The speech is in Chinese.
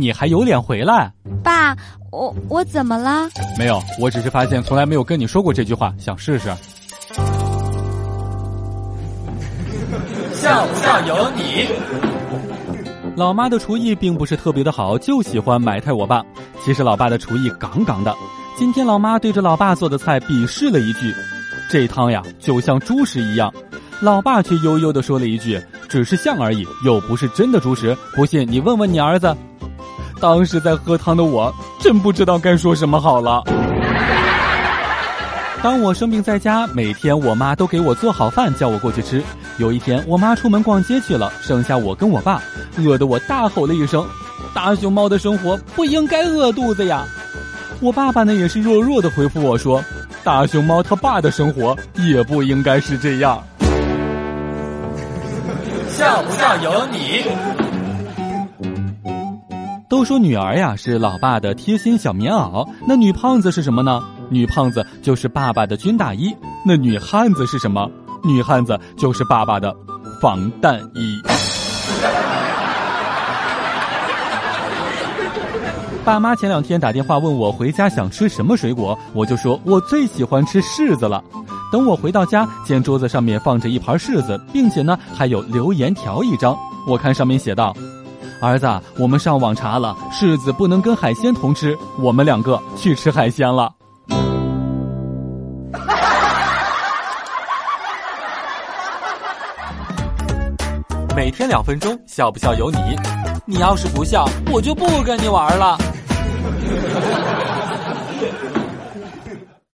你还有脸回来？爸，我我怎么了？没有，我只是发现从来没有跟你说过这句话，想试试。像不像有你。老妈的厨艺并不是特别的好，就喜欢埋汰我爸。其实老爸的厨艺杠杠的。今天老妈对着老爸做的菜鄙视了一句：“这汤呀，就像猪食一样。”老爸却悠悠的说了一句：“只是像而已，又不是真的猪食。不信你问问你儿子。”当时在喝汤的我，真不知道该说什么好了。当我生病在家，每天我妈都给我做好饭，叫我过去吃。有一天，我妈出门逛街去了，剩下我跟我爸，饿得我大吼了一声：“大熊猫的生活不应该饿肚子呀！”我爸爸呢，也是弱弱的回复我说：“大熊猫他爸的生活也不应该是这样。”笑不笑由你。都说女儿呀是老爸的贴心小棉袄，那女胖子是什么呢？女胖子就是爸爸的军大衣。那女汉子是什么？女汉子就是爸爸的防弹衣。爸妈前两天打电话问我回家想吃什么水果，我就说我最喜欢吃柿子了。等我回到家，见桌子上面放着一盘柿子，并且呢还有留言条一张。我看上面写道：“儿子，我们上网查了，柿子不能跟海鲜同吃，我们两个去吃海鲜了。”每天两分钟，笑不笑由你。你要是不笑，我就不跟你玩了。